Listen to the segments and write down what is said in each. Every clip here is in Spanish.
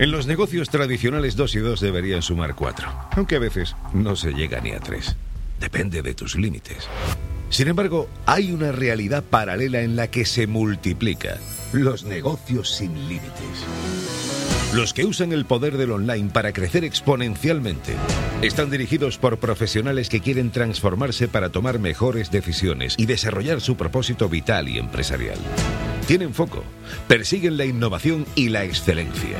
En los negocios tradicionales 2 y 2 deberían sumar 4, aunque a veces no se llega ni a 3. Depende de tus límites. Sin embargo, hay una realidad paralela en la que se multiplica. Los negocios sin límites. Los que usan el poder del online para crecer exponencialmente están dirigidos por profesionales que quieren transformarse para tomar mejores decisiones y desarrollar su propósito vital y empresarial. Tienen foco, persiguen la innovación y la excelencia.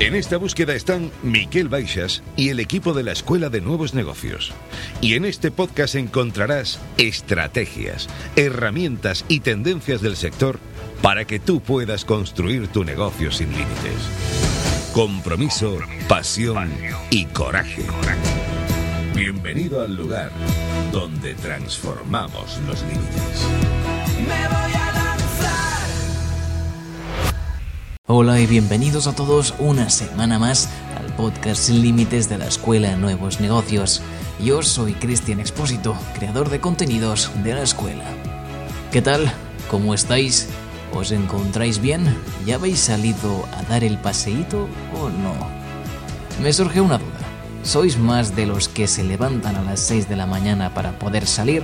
En esta búsqueda están Miquel Baixas y el equipo de la Escuela de Nuevos Negocios. Y en este podcast encontrarás estrategias, herramientas y tendencias del sector para que tú puedas construir tu negocio sin límites. Compromiso, pasión y coraje. Bienvenido al lugar donde transformamos los límites. Hola y bienvenidos a todos una semana más al podcast Sin Límites de la Escuela Nuevos Negocios. Yo soy Cristian Expósito, creador de contenidos de la escuela. ¿Qué tal? ¿Cómo estáis? ¿Os encontráis bien? ¿Ya habéis salido a dar el paseíto o no? Me surge una duda. ¿Sois más de los que se levantan a las 6 de la mañana para poder salir?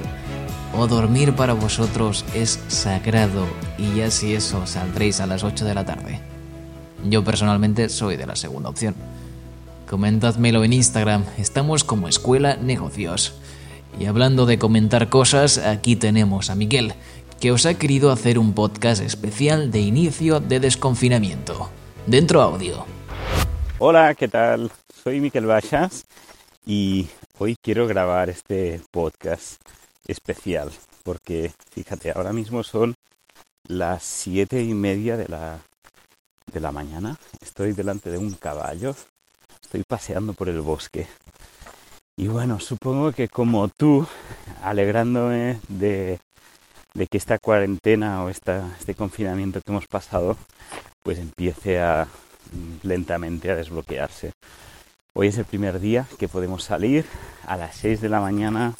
¿O dormir para vosotros es sagrado y ya si eso saldréis a las 8 de la tarde? Yo personalmente soy de la segunda opción. Comentádmelo en Instagram, estamos como Escuela Negocios. Y hablando de comentar cosas, aquí tenemos a Miguel, que os ha querido hacer un podcast especial de inicio de desconfinamiento. Dentro audio. Hola, ¿qué tal? Soy Miquel Baixas y hoy quiero grabar este podcast especial porque, fíjate, ahora mismo son las siete y media de la de la mañana. Estoy delante de un caballo. Estoy paseando por el bosque. Y bueno, supongo que como tú, alegrándome de, de que esta cuarentena o esta, este confinamiento que hemos pasado, pues empiece a lentamente a desbloquearse. Hoy es el primer día que podemos salir a las 6 de la mañana,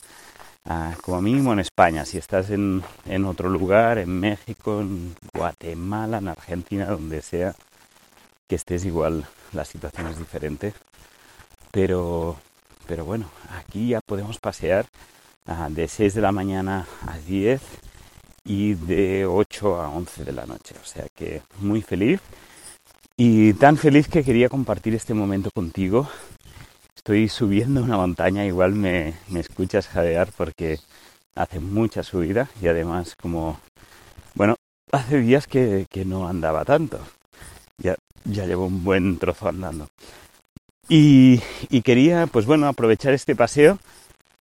ah, como mínimo en España. Si estás en, en otro lugar, en México, en Guatemala, en Argentina, donde sea, que estés igual, la situación es diferente. Pero, pero bueno, aquí ya podemos pasear ah, de 6 de la mañana a 10 y de 8 a 11 de la noche. O sea que muy feliz y tan feliz que quería compartir este momento contigo estoy subiendo una montaña, igual me, me escuchas jadear porque hace mucha subida y además como, bueno, hace días que, que no andaba tanto. Ya, ya llevo un buen trozo andando. Y, y, quería, pues bueno, aprovechar este paseo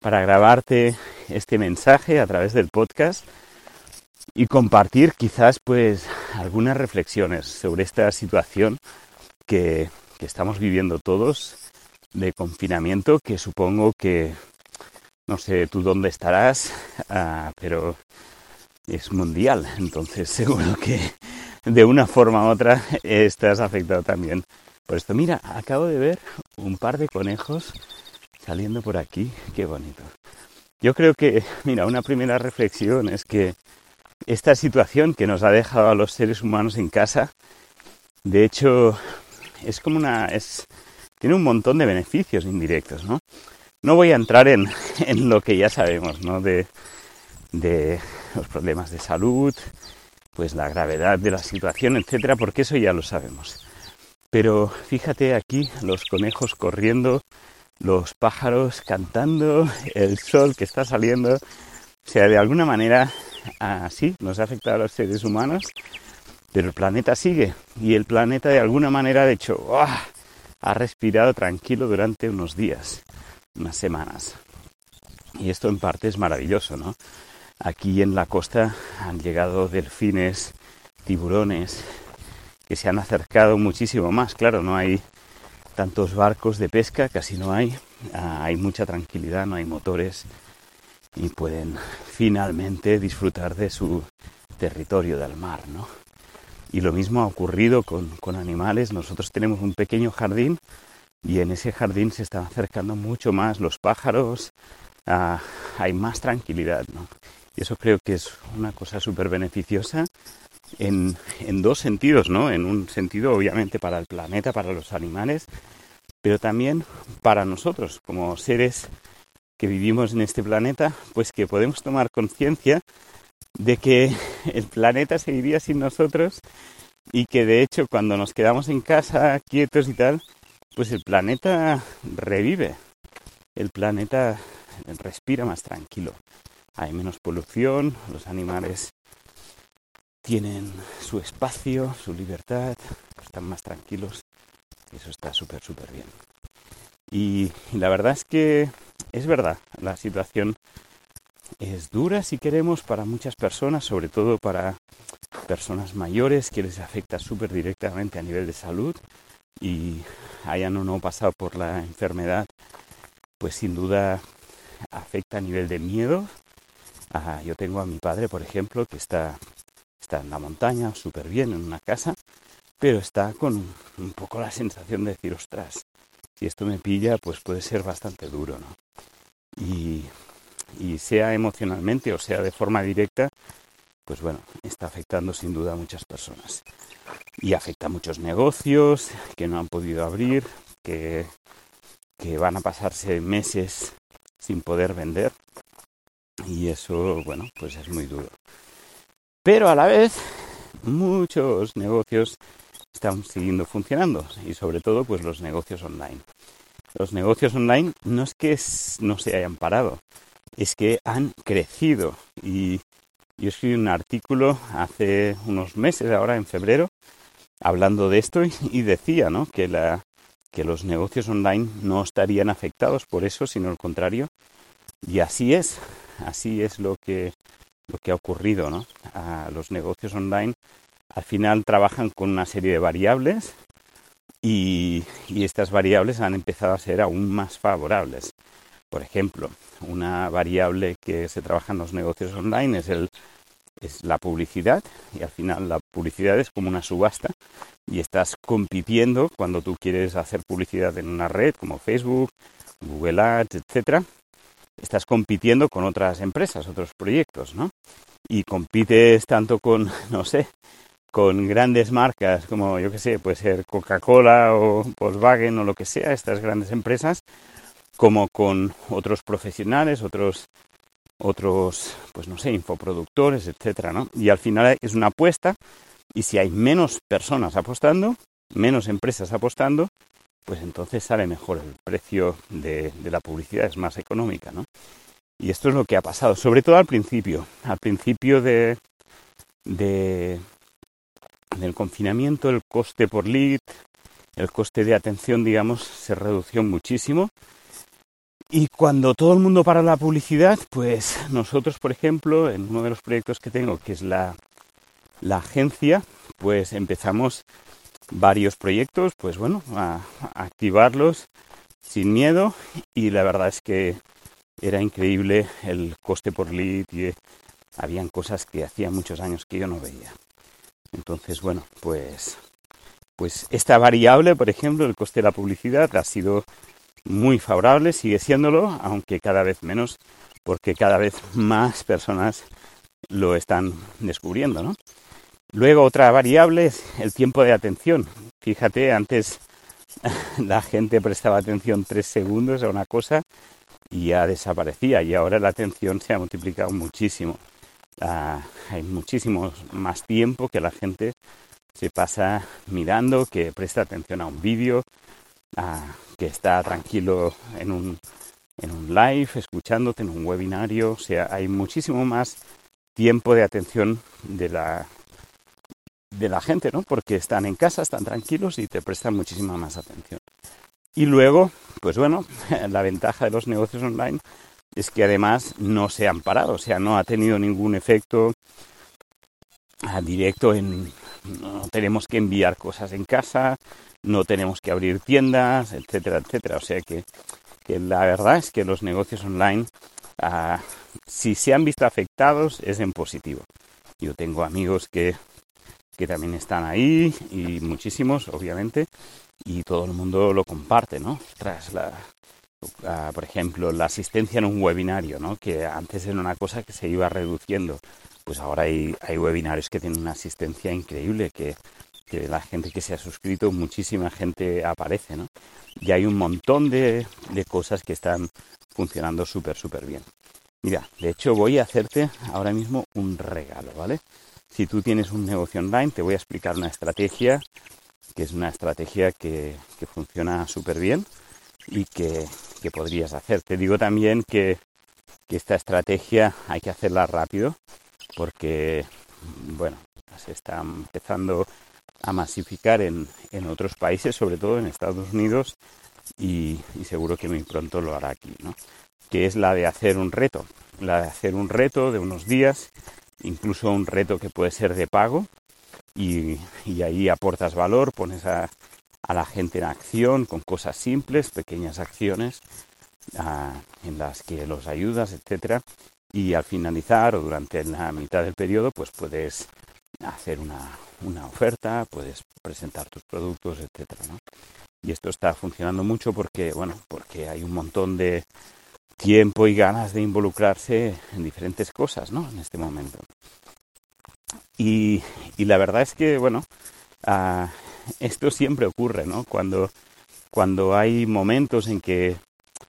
para grabarte este mensaje a través del podcast y compartir quizás pues algunas reflexiones sobre esta situación que, que estamos viviendo todos de confinamiento que supongo que no sé tú dónde estarás, uh, pero es mundial, entonces seguro que de una forma u otra estás afectado también por esto. Mira, acabo de ver un par de conejos saliendo por aquí, qué bonito. Yo creo que, mira, una primera reflexión es que esta situación que nos ha dejado a los seres humanos en casa, de hecho, es como una... Es, tiene un montón de beneficios indirectos, ¿no? No voy a entrar en, en lo que ya sabemos, ¿no? De, de los problemas de salud, pues la gravedad de la situación, etcétera, porque eso ya lo sabemos. Pero fíjate aquí los conejos corriendo, los pájaros cantando, el sol que está saliendo. O sea, de alguna manera así nos ha afectado a los seres humanos, pero el planeta sigue. Y el planeta de alguna manera, de hecho, ¡oh! Ha respirado tranquilo durante unos días, unas semanas. Y esto en parte es maravilloso, ¿no? Aquí en la costa han llegado delfines, tiburones, que se han acercado muchísimo más. Claro, no hay tantos barcos de pesca, casi no hay. Ah, hay mucha tranquilidad, no hay motores y pueden finalmente disfrutar de su territorio del mar, ¿no? Y lo mismo ha ocurrido con, con animales. Nosotros tenemos un pequeño jardín y en ese jardín se están acercando mucho más los pájaros, ah, hay más tranquilidad, ¿no? Y eso creo que es una cosa súper beneficiosa en, en, dos sentidos, ¿no? En un sentido, obviamente, para el planeta, para los animales, pero también para nosotros, como seres que vivimos en este planeta, pues que podemos tomar conciencia de que el planeta seguiría sin nosotros y que de hecho cuando nos quedamos en casa quietos y tal, pues el planeta revive, el planeta respira más tranquilo hay menos polución, los animales tienen su espacio, su libertad, están más tranquilos. Eso está súper, súper bien. Y, la verdad es que es verdad, la situación es dura si queremos para muchas personas, sobre todo para personas mayores que les afecta súper directamente a nivel de salud y hayan o no pasado por la enfermedad, pues sin duda afecta a nivel de miedo, Ah, yo tengo a mi padre, por ejemplo, que está, está en la montaña, súper bien, en una casa, pero está con un poco la sensación de decir, ostras, si esto me pilla, pues puede ser bastante duro, ¿no? Y, y sea emocionalmente o sea de forma directa, pues bueno, está afectando sin duda a muchas personas. Y afecta a muchos negocios que no han podido abrir, que, que van a pasarse meses sin poder vender y eso, bueno, pues es muy duro. Pero a la vez, muchos negocios están siguiendo funcionando y sobre todo pues los negocios online. Los negocios online no es que no se hayan parado, es que han crecido y yo escribí un artículo hace unos meses, ahora en febrero, hablando de esto y, decía ¿no? que, la, que los negocios online no estarían afectados por eso, sino al contrario. Y así es, así es lo que, lo que ha ocurrido, ¿no? A los negocios online al final trabajan con una serie de variables y, y, estas variables han empezado a ser aún más favorables. Por ejemplo, una variable que se trabaja en los negocios online es, el, es la publicidad y al final la publicidad es como una subasta y estás compitiendo cuando tú quieres hacer publicidad en una red como Facebook, Google Ads, etcétera, estás compitiendo con otras empresas, otros proyectos, ¿no? Y compites tanto con, no sé, con grandes marcas como, yo qué sé, puede ser Coca-Cola o Volkswagen o lo que sea, estas grandes empresas, como con otros profesionales, otros, otros, pues no sé, infoproductores, etcétera, ¿no? Y al final es una apuesta y si hay menos personas apostando, menos empresas apostando, pues entonces sale mejor el precio de, la publicidad, es más económica, ¿no? Y esto es lo que ha pasado, sobre todo al principio. Al principio de, de, del confinamiento, el coste por lead, el coste de atención, digamos, se redució muchísimo. Y cuando todo el mundo para la publicidad, pues nosotros, por ejemplo, en uno de los proyectos que tengo, que es la, la agencia, pues empezamos varios proyectos, pues bueno, a, activarlos sin miedo y la verdad es que era increíble el coste por lead y habían cosas que hacía muchos años que yo no veía. Entonces, bueno, pues pues esta variable, por ejemplo, el coste de la publicidad ha sido muy favorable, sigue siéndolo, aunque cada vez menos, porque cada vez más personas lo están descubriendo, ¿no? Luego otra variable es el tiempo de atención. Fíjate, antes la gente prestaba atención tres segundos a una cosa y ya desaparecía y ahora la atención se ha multiplicado muchísimo. Ah, hay muchísimo más tiempo que la gente se pasa mirando, que presta atención a un vídeo, que está tranquilo en un, en un live, escuchándote en un webinario. O sea, hay muchísimo más tiempo de atención de la, de la gente, ¿no? Porque están en casa, están tranquilos y te prestan muchísima más atención. Y luego, pues bueno, la ventaja de los negocios online es que además no se han parado, o sea, no ha tenido ningún efecto directo en no tenemos que enviar cosas en casa, no tenemos que abrir tiendas, etcétera, etcétera. O sea que, la verdad es que los negocios online, ah, si se han visto afectados, es en positivo. Yo tengo amigos que que también están ahí y muchísimos, obviamente, y todo el mundo lo comparte, ¿no? Tras la, por ejemplo, la asistencia en un webinario, ¿no? Que antes era una cosa que se iba reduciendo. Pues ahora hay, hay webinarios que tienen una asistencia increíble, que, que la gente que se ha suscrito, muchísima gente aparece, ¿no? Y hay un montón de, de cosas que están funcionando súper, súper bien. Mira, de hecho voy a hacerte ahora mismo un regalo, ¿vale? Si tú tienes un negocio online, te voy a explicar una estrategia que es una estrategia que, funciona súper bien y que, podrías hacer. Te digo también que, esta estrategia hay que hacerla rápido porque, bueno, se está empezando a masificar en, otros países, sobre todo en Estados Unidos, y, y, seguro que muy pronto lo hará aquí, ¿no? Que es la de hacer un reto, la de hacer un reto de unos días incluso un reto que puede ser de pago y, ahí aportas valor, pones a, la gente en acción con cosas simples, pequeñas acciones en las que los ayudas, etcétera, y al finalizar o durante la mitad del periodo, pues puedes hacer una, una oferta, puedes presentar tus productos, etcétera, Y esto está funcionando mucho porque, bueno, porque hay un montón de, tiempo y ganas de involucrarse en diferentes cosas, ¿no? En este momento. Y, la verdad es que, bueno, ah, esto siempre ocurre, ¿no? Cuando, cuando hay momentos en que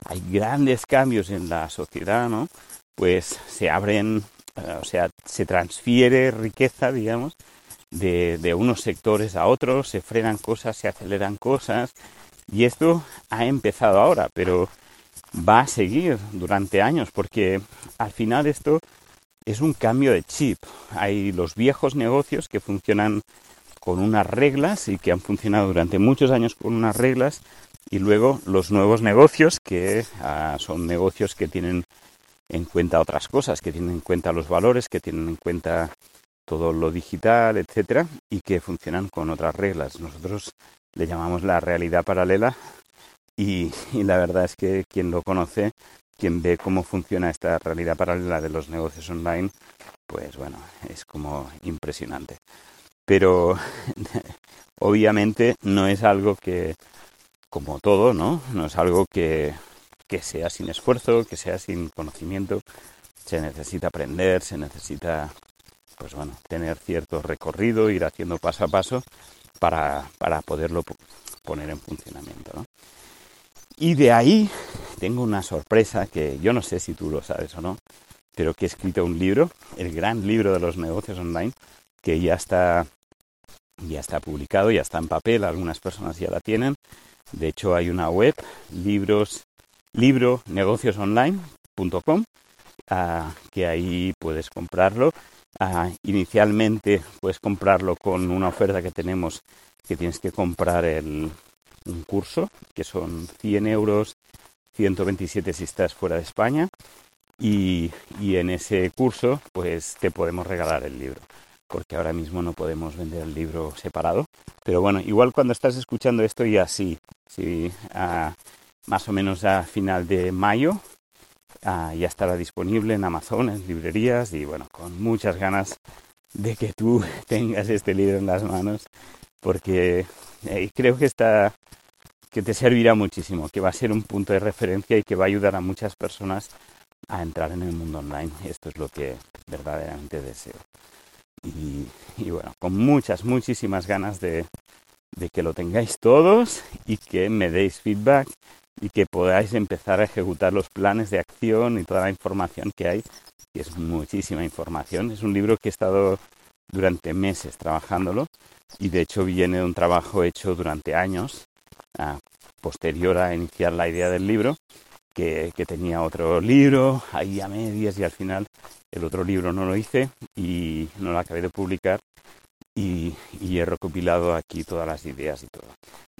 hay grandes cambios en la sociedad, ¿no? Pues se abren, ah, o sea, se transfiere riqueza, digamos, de, unos sectores a otros, se frenan cosas, se aceleran cosas, y esto ha empezado ahora, pero va a seguir durante años porque al final esto es un cambio de chip. Hay los viejos negocios que funcionan con unas reglas y que han funcionado durante muchos años con unas reglas y luego los nuevos negocios que ah, son negocios que tienen en cuenta otras cosas, que tienen en cuenta los valores, que tienen en cuenta todo lo digital, etcétera, y que funcionan con otras reglas. Nosotros le llamamos la realidad paralela y, la verdad es que quien lo conoce, quien ve cómo funciona esta realidad paralela de los negocios online, pues bueno, es como impresionante. Pero obviamente no es algo que, como todo, ¿no? No es algo que, que sea sin esfuerzo, que sea sin conocimiento. Se necesita aprender, se necesita, pues bueno, tener cierto recorrido, ir haciendo paso a paso para, para poderlo poner en funcionamiento. Y de ahí tengo una sorpresa que yo no sé si tú lo sabes o no, pero que he escrito un libro, el gran libro de los negocios online, que ya está, ya está publicado, ya está en papel, algunas personas ya la tienen, De hecho, hay una web, libros, libronegociosonline.com, ah, que ahí puedes comprarlo. Inicialmente puedes comprarlo con una oferta que tenemos que tienes que comprar el, un curso, que son 100 euros, 127 si estás fuera de España, y, y en ese curso pues te podemos regalar el libro porque ahora mismo no podemos vender el libro separado. Pero bueno, igual cuando estás escuchando esto ya sí, sí más o menos a final de mayo ya estará disponible en Amazon, en librerías y bueno, con muchas ganas de que tú tengas este libro en las manos porque eh, creo que está que te servirá muchísimo, que va a ser un punto de referencia y que va a ayudar a muchas personas a entrar en el mundo online. Esto es lo que verdaderamente deseo. Y, bueno, con muchas, muchísimas ganas de, que lo tengáis todos y que me deis feedback y que podáis empezar a ejecutar los planes de acción y toda la información que hay, que es muchísima información. Es un libro que he estado durante meses trabajándolo y de hecho viene de un trabajo hecho durante años, posterior a iniciar la idea del libro, que, que, tenía otro libro ahí a medias y al final el otro libro no lo hice y no lo acabé de publicar y, he recopilado aquí todas las ideas y todo.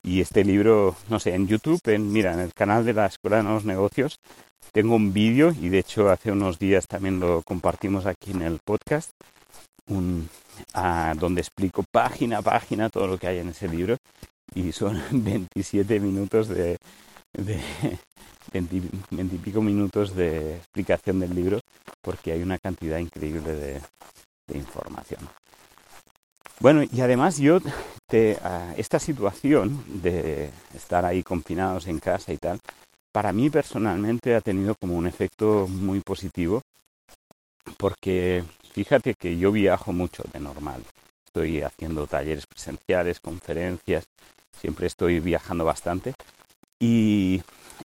Y este libro, no sé, en YouTube, en, mira, en el canal de la Escuela de Nuevos Negocios, tengo un vídeo y de hecho hace unos días también lo compartimos aquí en el podcast, un, donde explico página a página todo lo que hay en ese libro y son 27 minutos de, de 20, y pico minutos de explicación del libro porque hay una cantidad increíble de, información. Bueno, y además yo, te, esta situación de estar ahí confinados en casa y tal, para mí personalmente ha tenido como un efecto muy positivo, porque fíjate que yo viajo mucho de normal. Estoy haciendo talleres presenciales, conferencias, siempre estoy viajando bastante. Y,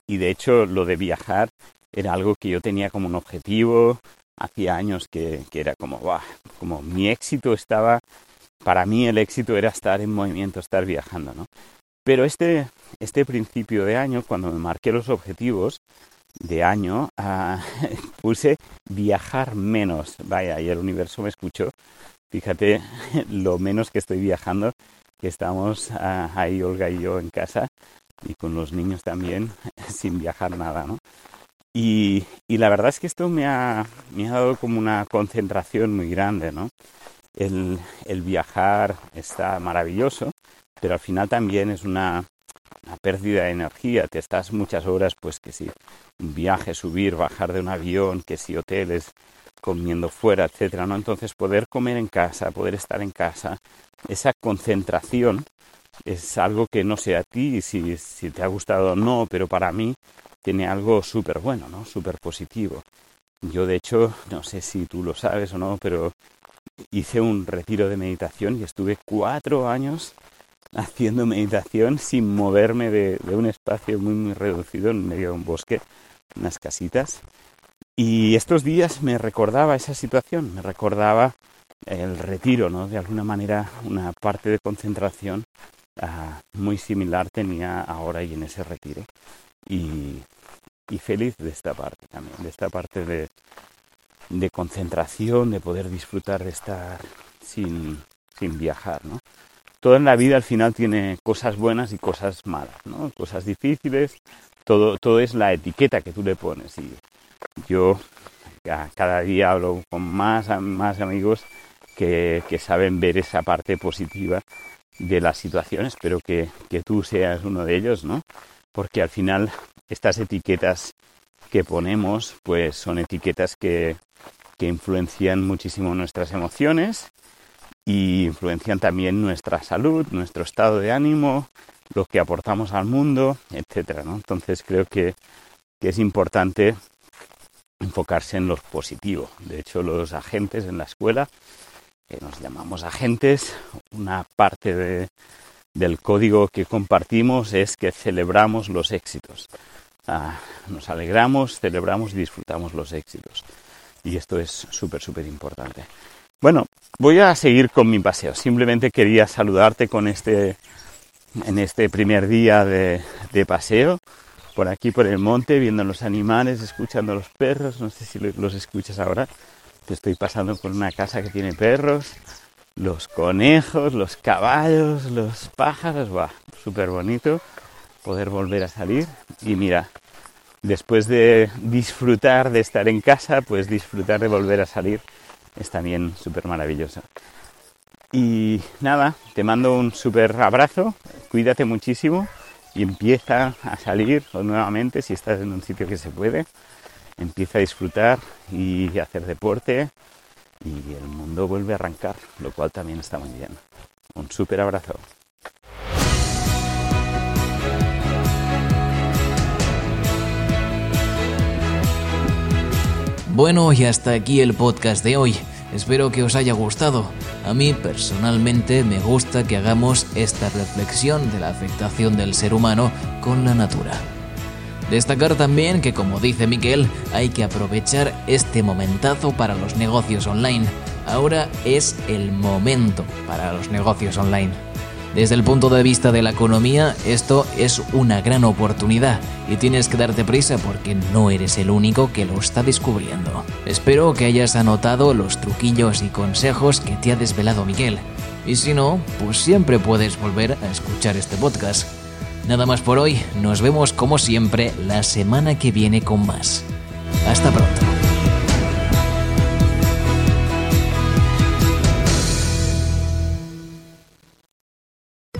y de hecho lo de viajar era algo que yo tenía como un objetivo, hacía años que, era como, como mi éxito estaba, para mí el éxito era estar en movimiento, estar viajando, ¿no? Pero este, este principio de año, cuando me marqué los objetivos de año, ah, puse viajar menos. Vaya, y el universo me escuchó. Fíjate lo menos que estoy viajando, que estamos ah, ahí Olga y yo en casa y con los niños también sin viajar nada, ¿no? Y, la verdad es que esto me ha, me ha, dado como una concentración muy grande, ¿no? El, viajar está maravilloso, pero al final también es una, pérdida de energía. Te estás muchas horas, pues que si viaje, subir, bajar de un avión, que si hoteles, comiendo fuera, etcétera, ¿no? Entonces poder comer en casa, poder estar en casa, esa concentración es algo que no sé a ti si, si te ha gustado o no, pero para mí tiene algo súper bueno, ¿no? Súper positivo. Yo de hecho, no sé si tú lo sabes o no, pero hice un retiro de meditación y estuve cuatro años haciendo meditación sin moverme de, un espacio muy muy reducido en medio de un bosque, unas casitas. Y estos días me recordaba esa situación, me recordaba el retiro, ¿no? De alguna manera una parte de concentración ah, muy similar tenía ahora y en ese retiro y, feliz de esta parte también, de esta parte de, de concentración, de poder disfrutar de estar sin, sin viajar, ¿no? Todo en la vida al final tiene cosas buenas y cosas malas, ¿no? Cosas difíciles, todo, todo es la etiqueta que tú le pones. Y yo cada día hablo con más, más amigos que, que saben ver esa parte positiva de las situaciones, espero que, que tú seas uno de ellos, ¿no? porque al final estas etiquetas que ponemos pues son etiquetas que, influencian muchísimo nuestras emociones y influencian también nuestra salud, nuestro estado de ánimo, lo que aportamos al mundo, etcétera, Entonces creo que, que es importante enfocarse en lo positivo. De hecho, los agentes en la escuela, que nos llamamos agentes, una parte de, del código que compartimos es que celebramos los éxitos. Ah, nos alegramos, celebramos y disfrutamos los éxitos. Y esto es súper, súper importante. Bueno, voy a seguir con mi paseo. Simplemente quería saludarte con este en este primer día de, paseo por aquí por el monte, viendo los animales, escuchando los perros. No sé si los escuchas ahora. Te estoy pasando por una casa que tiene perros, los conejos, los caballos, los pájaros. Va, súper bonito poder volver a salir. Y mira, después de disfrutar de estar en casa, pues disfrutar de volver a salir es también súper maravilloso. Y nada, te mando un súper abrazo, cuídate muchísimo y empieza a salir nuevamente si estás en un sitio que se puede. Empieza a disfrutar y a hacer deporte y el mundo vuelve a arrancar, lo cual también está muy bien. Un súper abrazo. Bueno, y hasta aquí el podcast de hoy. Espero que os haya gustado. A mí personalmente me gusta que hagamos esta reflexión de la afectación del ser humano con la natura. Destacar también que, como dice Miquel, hay que aprovechar este momentazo para los negocios online. Ahora es el momento para los negocios online. Desde el punto de vista de la economía, esto es una gran oportunidad y tienes que darte prisa porque no eres el único que lo está descubriendo. Espero que hayas anotado los truquillos y consejos que te ha desvelado Miguel. Y si no, pues siempre puedes volver a escuchar este podcast. Nada más por hoy, nos vemos como siempre la semana que viene con más. Hasta pronto.